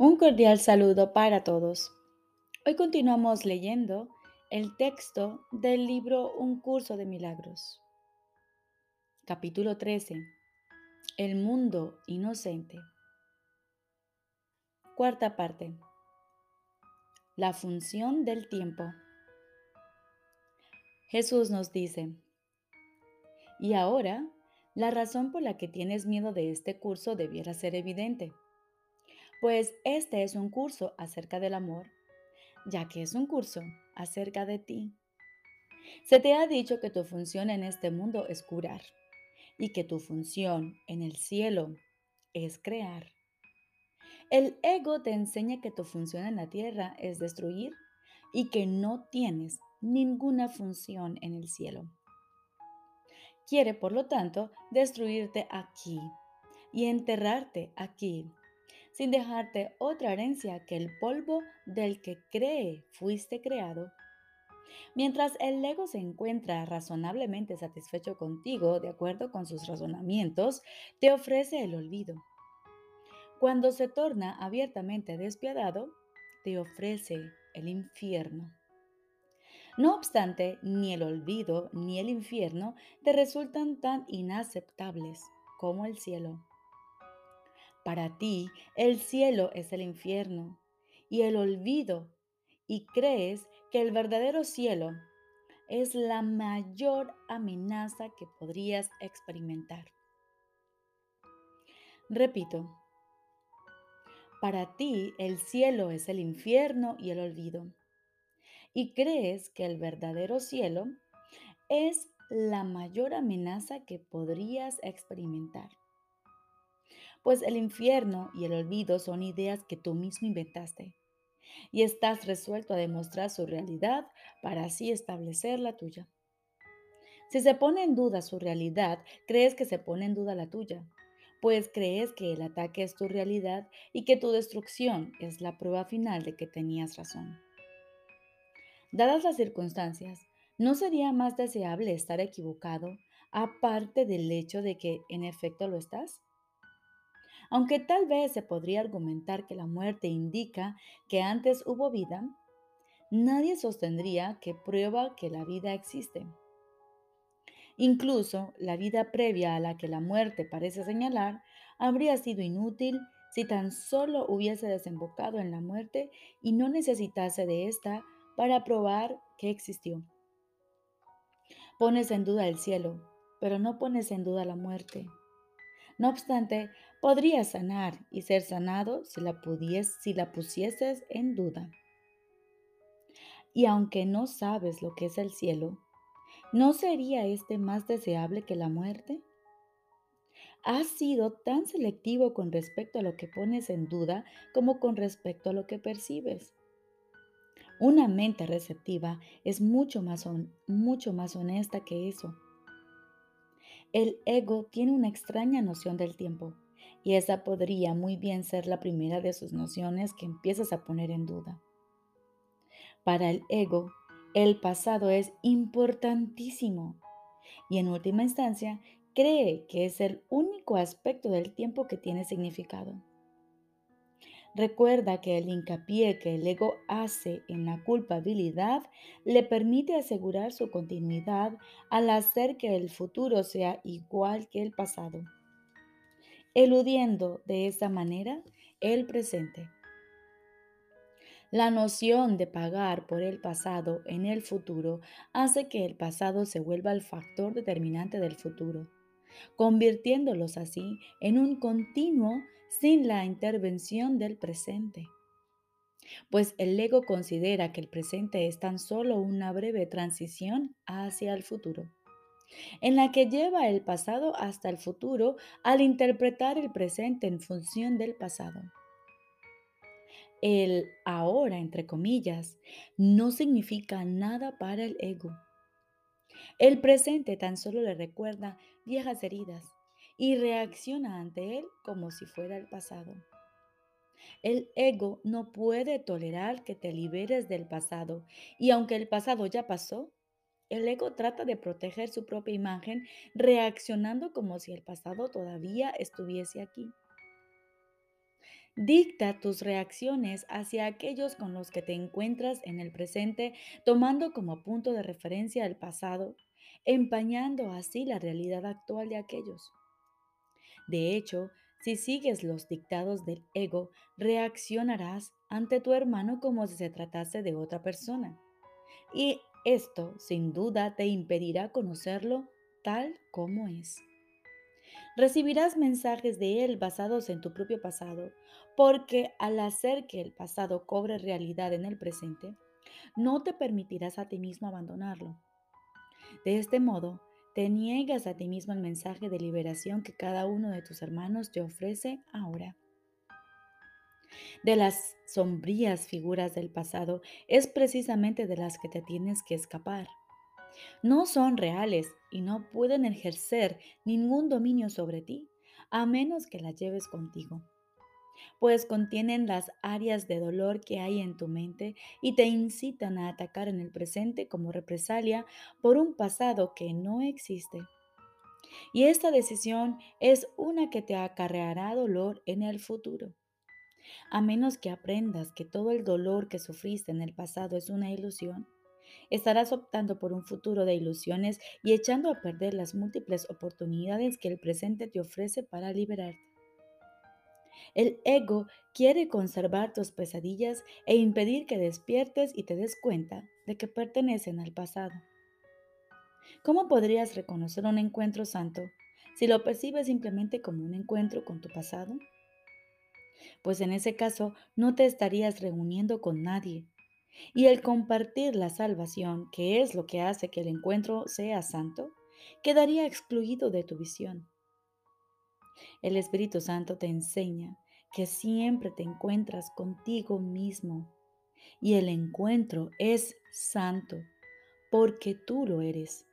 Un cordial saludo para todos. Hoy continuamos leyendo el texto del libro Un curso de milagros. Capítulo 13. El mundo inocente. Cuarta parte. La función del tiempo. Jesús nos dice, y ahora, la razón por la que tienes miedo de este curso debiera ser evidente pues este es un curso acerca del amor, ya que es un curso acerca de ti. Se te ha dicho que tu función en este mundo es curar y que tu función en el cielo es crear. El ego te enseña que tu función en la tierra es destruir y que no tienes ninguna función en el cielo. Quiere, por lo tanto, destruirte aquí y enterrarte aquí sin dejarte otra herencia que el polvo del que cree fuiste creado. Mientras el ego se encuentra razonablemente satisfecho contigo, de acuerdo con sus razonamientos, te ofrece el olvido. Cuando se torna abiertamente despiadado, te ofrece el infierno. No obstante, ni el olvido ni el infierno te resultan tan inaceptables como el cielo. Para ti, el cielo es el infierno y el olvido, y crees que el verdadero cielo es la mayor amenaza que podrías experimentar. Repito, para ti el cielo es el infierno y el olvido, y crees que el verdadero cielo es la mayor amenaza que podrías experimentar pues el infierno y el olvido son ideas que tú mismo inventaste y estás resuelto a demostrar su realidad para así establecer la tuya. Si se pone en duda su realidad, crees que se pone en duda la tuya, pues crees que el ataque es tu realidad y que tu destrucción es la prueba final de que tenías razón. Dadas las circunstancias, ¿no sería más deseable estar equivocado aparte del hecho de que en efecto lo estás? Aunque tal vez se podría argumentar que la muerte indica que antes hubo vida, nadie sostendría que prueba que la vida existe. Incluso la vida previa a la que la muerte parece señalar habría sido inútil si tan solo hubiese desembocado en la muerte y no necesitase de ésta para probar que existió. Pones en duda el cielo, pero no pones en duda la muerte. No obstante, podría sanar y ser sanado si la, si la pusieses en duda. Y aunque no sabes lo que es el cielo, ¿no sería este más deseable que la muerte? Has sido tan selectivo con respecto a lo que pones en duda como con respecto a lo que percibes. Una mente receptiva es mucho más, mucho más honesta que eso el ego tiene una extraña noción del tiempo y esa podría muy bien ser la primera de sus nociones que empiezas a poner en duda. Para el ego, el pasado es importantísimo y en última instancia cree que es el único aspecto del tiempo que tiene significado. Recuerda que el hincapié que el ego hace en la culpabilidad le permite asegurar su continuidad al hacer que el futuro sea igual que el pasado, eludiendo de esa manera el presente. La noción de pagar por el pasado en el futuro hace que el pasado se vuelva el factor determinante del futuro convirtiéndolos así en un continuo sin la intervención del presente. Pues el ego considera que el presente es tan solo una breve transición hacia el futuro, en la que lleva el pasado hasta el futuro al interpretar el presente en función del pasado. El ahora, entre comillas, no significa nada para el ego el presente tan solo le recuerda viejas heridas y reacciona ante él como si fuera el pasado. El ego no puede tolerar que te liberes del pasado y aunque el pasado ya pasó, el ego trata de proteger su propia imagen reaccionando como si el pasado todavía estuviese aquí. Dicta tus reacciones hacia aquellos con los que te encuentras en el presente, tomando como punto de referencia el pasado, empañando así la realidad actual de aquellos. De hecho, si sigues los dictados del ego, reaccionarás ante tu hermano como si se tratase de otra persona. Y esto, sin duda, te impedirá conocerlo tal como es. Recibirás mensajes de él basados en tu propio pasado, porque al hacer que el pasado cobre realidad en el presente, no te permitirás a ti mismo abandonarlo. De este modo, te niegas a ti mismo el mensaje de liberación que cada uno de tus hermanos te ofrece ahora. De las sombrías figuras del pasado es precisamente de las que te tienes que escapar. No son reales y no pueden ejercer ningún dominio sobre ti, a menos que las lleves contigo pues contienen las áreas de dolor que hay en tu mente y te incitan a atacar en el presente como represalia por un pasado que no existe. Y esta decisión es una que te acarreará dolor en el futuro. A menos que aprendas que todo el dolor que sufriste en el pasado es una ilusión, estarás optando por un futuro de ilusiones y echando a perder las múltiples oportunidades que el presente te ofrece para liberarte. El ego quiere conservar tus pesadillas e impedir que despiertes y te des cuenta de que pertenecen al pasado. ¿Cómo podrías reconocer un encuentro santo si lo percibes simplemente como un encuentro con tu pasado? Pues en ese caso no te estarías reuniendo con nadie. Y el compartir la salvación, que es lo que hace que el encuentro sea santo, quedaría excluido de tu visión. El Espíritu Santo te enseña que siempre te encuentras contigo mismo y el encuentro es santo porque tú lo eres.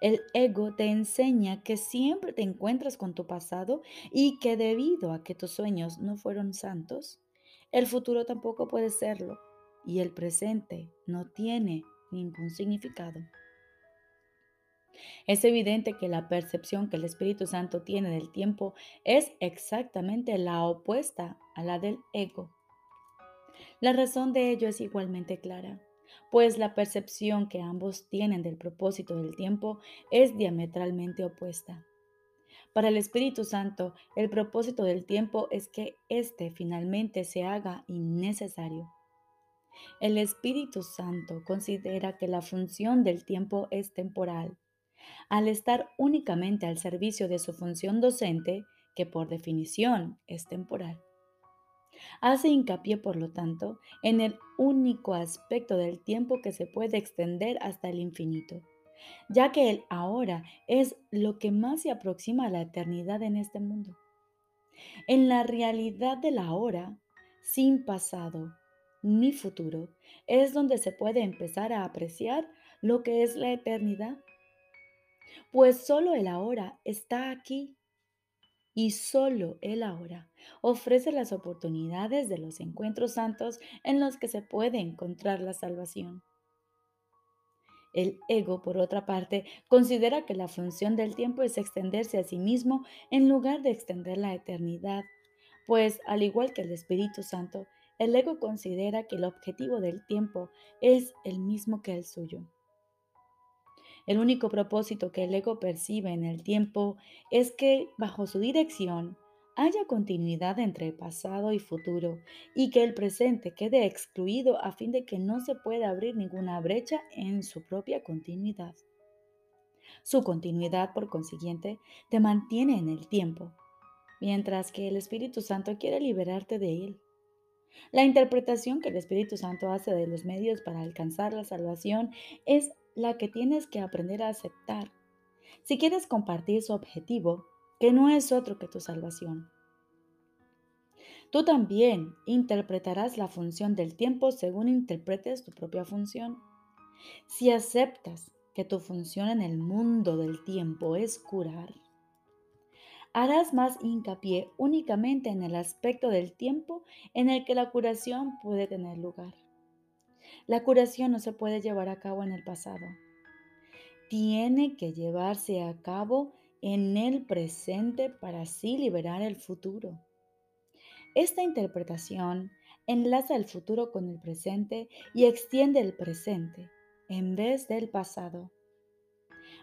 El ego te enseña que siempre te encuentras con tu pasado y que debido a que tus sueños no fueron santos, el futuro tampoco puede serlo y el presente no tiene ningún significado. Es evidente que la percepción que el Espíritu Santo tiene del tiempo es exactamente la opuesta a la del ego. La razón de ello es igualmente clara, pues la percepción que ambos tienen del propósito del tiempo es diametralmente opuesta. Para el Espíritu Santo, el propósito del tiempo es que éste finalmente se haga innecesario. El Espíritu Santo considera que la función del tiempo es temporal al estar únicamente al servicio de su función docente, que por definición es temporal. Hace hincapié, por lo tanto, en el único aspecto del tiempo que se puede extender hasta el infinito, ya que el ahora es lo que más se aproxima a la eternidad en este mundo. En la realidad del ahora, sin pasado ni futuro, es donde se puede empezar a apreciar lo que es la eternidad pues solo el ahora está aquí y solo el ahora ofrece las oportunidades de los encuentros santos en los que se puede encontrar la salvación. El ego, por otra parte, considera que la función del tiempo es extenderse a sí mismo en lugar de extender la eternidad, pues al igual que el Espíritu Santo, el ego considera que el objetivo del tiempo es el mismo que el suyo. El único propósito que el ego percibe en el tiempo es que, bajo su dirección, haya continuidad entre pasado y futuro y que el presente quede excluido a fin de que no se pueda abrir ninguna brecha en su propia continuidad. Su continuidad, por consiguiente, te mantiene en el tiempo, mientras que el Espíritu Santo quiere liberarte de él. La interpretación que el Espíritu Santo hace de los medios para alcanzar la salvación es la que tienes que aprender a aceptar si quieres compartir su objetivo, que no es otro que tu salvación. Tú también interpretarás la función del tiempo según interpretes tu propia función. Si aceptas que tu función en el mundo del tiempo es curar, harás más hincapié únicamente en el aspecto del tiempo en el que la curación puede tener lugar. La curación no se puede llevar a cabo en el pasado. Tiene que llevarse a cabo en el presente para así liberar el futuro. Esta interpretación enlaza el futuro con el presente y extiende el presente en vez del pasado.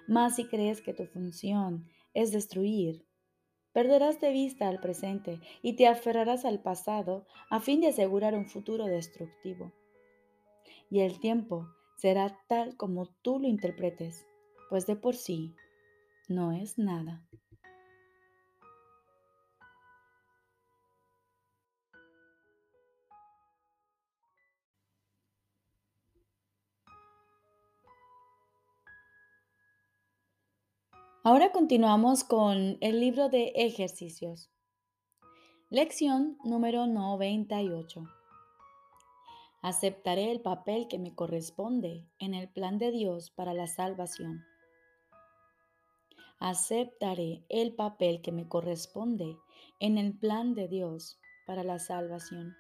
Más si crees que tu función es destruir, perderás de vista al presente y te aferrarás al pasado a fin de asegurar un futuro destructivo. Y el tiempo será tal como tú lo interpretes, pues de por sí no es nada. Ahora continuamos con el libro de ejercicios. Lección número 98. Aceptaré el papel que me corresponde en el plan de Dios para la salvación. Aceptaré el papel que me corresponde en el plan de Dios para la salvación.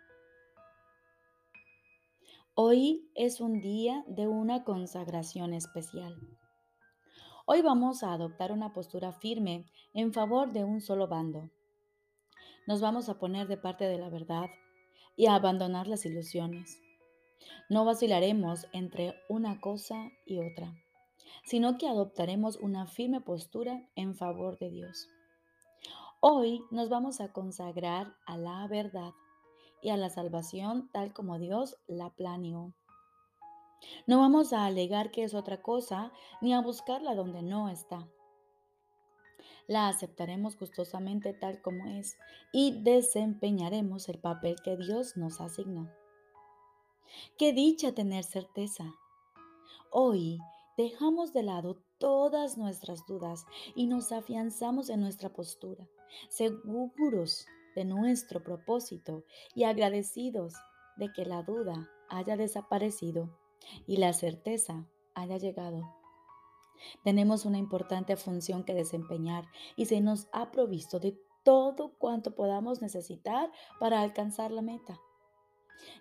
Hoy es un día de una consagración especial. Hoy vamos a adoptar una postura firme en favor de un solo bando. Nos vamos a poner de parte de la verdad y a abandonar las ilusiones. No vacilaremos entre una cosa y otra, sino que adoptaremos una firme postura en favor de Dios. Hoy nos vamos a consagrar a la verdad y a la salvación tal como Dios la planeó. No vamos a alegar que es otra cosa ni a buscarla donde no está. La aceptaremos gustosamente tal como es y desempeñaremos el papel que Dios nos asignó. Qué dicha tener certeza. Hoy dejamos de lado todas nuestras dudas y nos afianzamos en nuestra postura, seguros de nuestro propósito y agradecidos de que la duda haya desaparecido y la certeza haya llegado. Tenemos una importante función que desempeñar y se nos ha provisto de todo cuanto podamos necesitar para alcanzar la meta.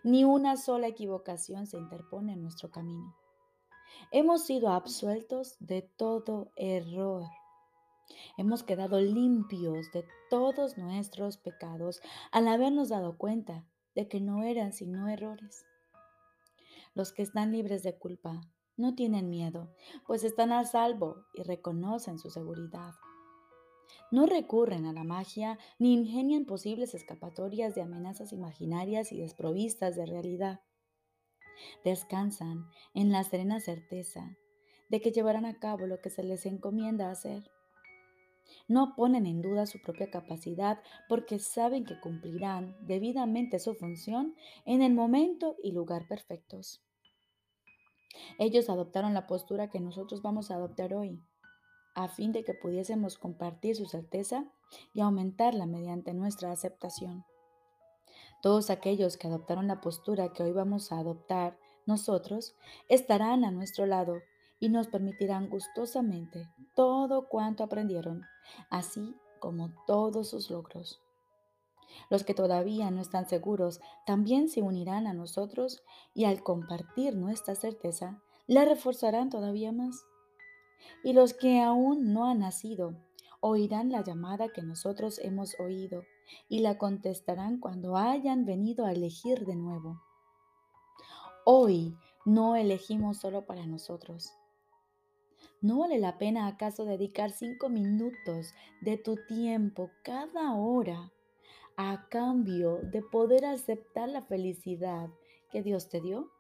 Ni una sola equivocación se interpone en nuestro camino. Hemos sido absueltos de todo error. Hemos quedado limpios de todos nuestros pecados al habernos dado cuenta de que no eran sino errores. Los que están libres de culpa no tienen miedo, pues están a salvo y reconocen su seguridad. No recurren a la magia ni ingenian posibles escapatorias de amenazas imaginarias y desprovistas de realidad. Descansan en la serena certeza de que llevarán a cabo lo que se les encomienda hacer. No ponen en duda su propia capacidad porque saben que cumplirán debidamente su función en el momento y lugar perfectos. Ellos adoptaron la postura que nosotros vamos a adoptar hoy, a fin de que pudiésemos compartir su certeza y aumentarla mediante nuestra aceptación. Todos aquellos que adoptaron la postura que hoy vamos a adoptar nosotros estarán a nuestro lado y nos permitirán gustosamente todo cuanto aprendieron, así como todos sus logros. Los que todavía no están seguros también se unirán a nosotros y al compartir nuestra certeza, la reforzarán todavía más. Y los que aún no han nacido oirán la llamada que nosotros hemos oído y la contestarán cuando hayan venido a elegir de nuevo. Hoy no elegimos solo para nosotros. ¿No vale la pena acaso dedicar cinco minutos de tu tiempo cada hora a cambio de poder aceptar la felicidad que Dios te dio?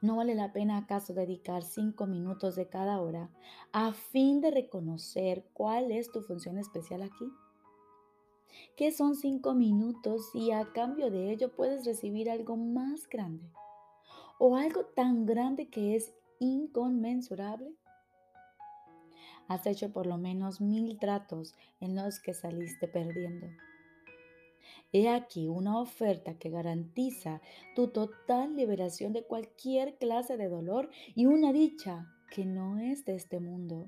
¿No vale la pena acaso dedicar cinco minutos de cada hora a fin de reconocer cuál es tu función especial aquí? ¿Qué son cinco minutos y a cambio de ello puedes recibir algo más grande? ¿O algo tan grande que es inconmensurable? Has hecho por lo menos mil tratos en los que saliste perdiendo. He aquí una oferta que garantiza tu total liberación de cualquier clase de dolor y una dicha que no es de este mundo.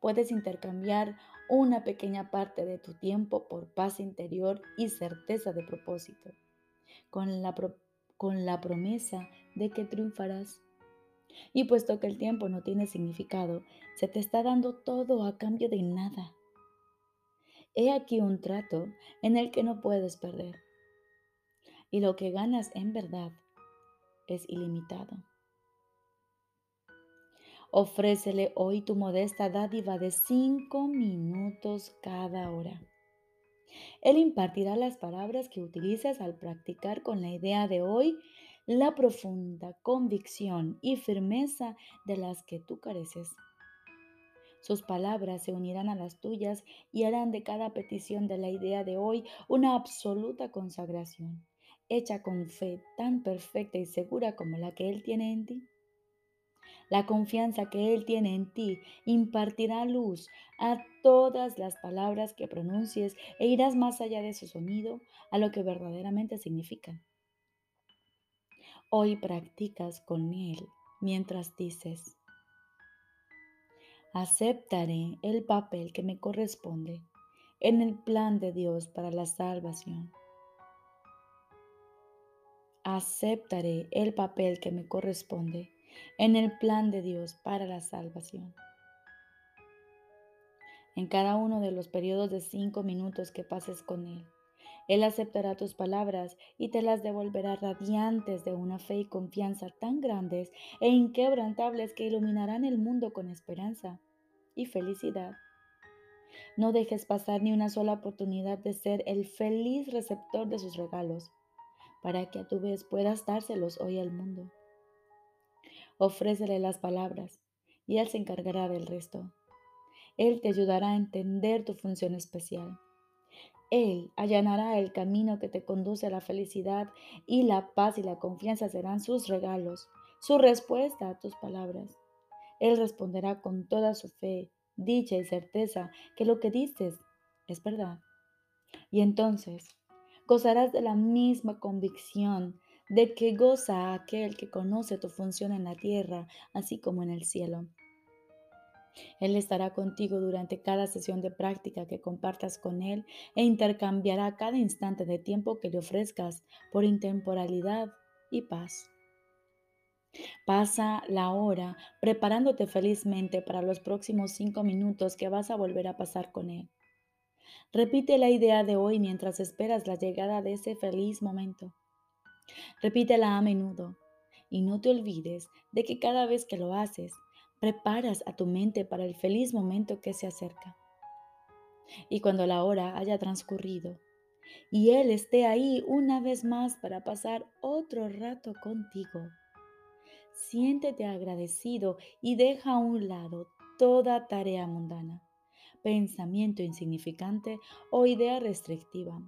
Puedes intercambiar una pequeña parte de tu tiempo por paz interior y certeza de propósito, con la, con la promesa de que triunfarás. Y puesto que el tiempo no tiene significado, se te está dando todo a cambio de nada. He aquí un trato en el que no puedes perder. Y lo que ganas en verdad es ilimitado. Ofrécele hoy tu modesta dádiva de cinco minutos cada hora. Él impartirá las palabras que utilices al practicar con la idea de hoy la profunda convicción y firmeza de las que tú careces. Sus palabras se unirán a las tuyas y harán de cada petición de la idea de hoy una absoluta consagración, hecha con fe tan perfecta y segura como la que Él tiene en ti. La confianza que Él tiene en ti impartirá luz a todas las palabras que pronuncies e irás más allá de su sonido a lo que verdaderamente significan. Hoy practicas con Él mientras dices, aceptaré el papel que me corresponde en el plan de Dios para la salvación. Aceptaré el papel que me corresponde en el plan de Dios para la salvación. En cada uno de los periodos de cinco minutos que pases con Él, Él aceptará tus palabras y te las devolverá radiantes de una fe y confianza tan grandes e inquebrantables que iluminarán el mundo con esperanza y felicidad. No dejes pasar ni una sola oportunidad de ser el feliz receptor de sus regalos, para que a tu vez puedas dárselos hoy al mundo. Ofrécele las palabras y Él se encargará del resto. Él te ayudará a entender tu función especial. Él allanará el camino que te conduce a la felicidad y la paz y la confianza serán sus regalos, su respuesta a tus palabras. Él responderá con toda su fe, dicha y certeza que lo que dices es verdad. Y entonces gozarás de la misma convicción de que goza aquel que conoce tu función en la tierra, así como en el cielo. Él estará contigo durante cada sesión de práctica que compartas con Él e intercambiará cada instante de tiempo que le ofrezcas por intemporalidad y paz. Pasa la hora preparándote felizmente para los próximos cinco minutos que vas a volver a pasar con Él. Repite la idea de hoy mientras esperas la llegada de ese feliz momento. Repítela a menudo y no te olvides de que cada vez que lo haces, preparas a tu mente para el feliz momento que se acerca. Y cuando la hora haya transcurrido y Él esté ahí una vez más para pasar otro rato contigo, siéntete agradecido y deja a un lado toda tarea mundana, pensamiento insignificante o idea restrictiva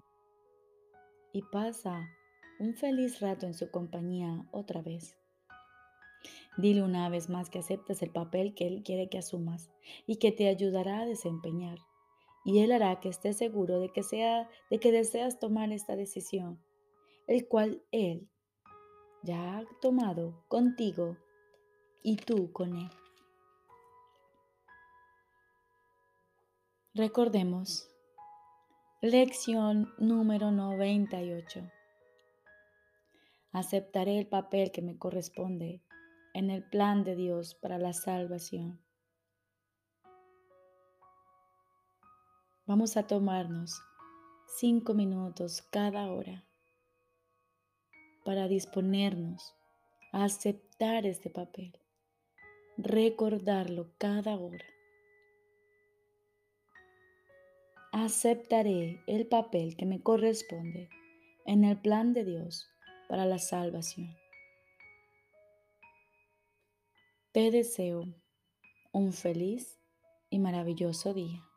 y pasa un feliz rato en su compañía otra vez. Dile una vez más que aceptes el papel que Él quiere que asumas y que te ayudará a desempeñar. Y Él hará que estés seguro de que, sea, de que deseas tomar esta decisión, el cual Él ya ha tomado contigo y tú con Él. Recordemos, lección número 98 aceptaré el papel que me corresponde en el plan de Dios para la salvación. Vamos a tomarnos cinco minutos cada hora para disponernos a aceptar este papel, recordarlo cada hora. Aceptaré el papel que me corresponde en el plan de Dios para la salvación. Te deseo un feliz y maravilloso día.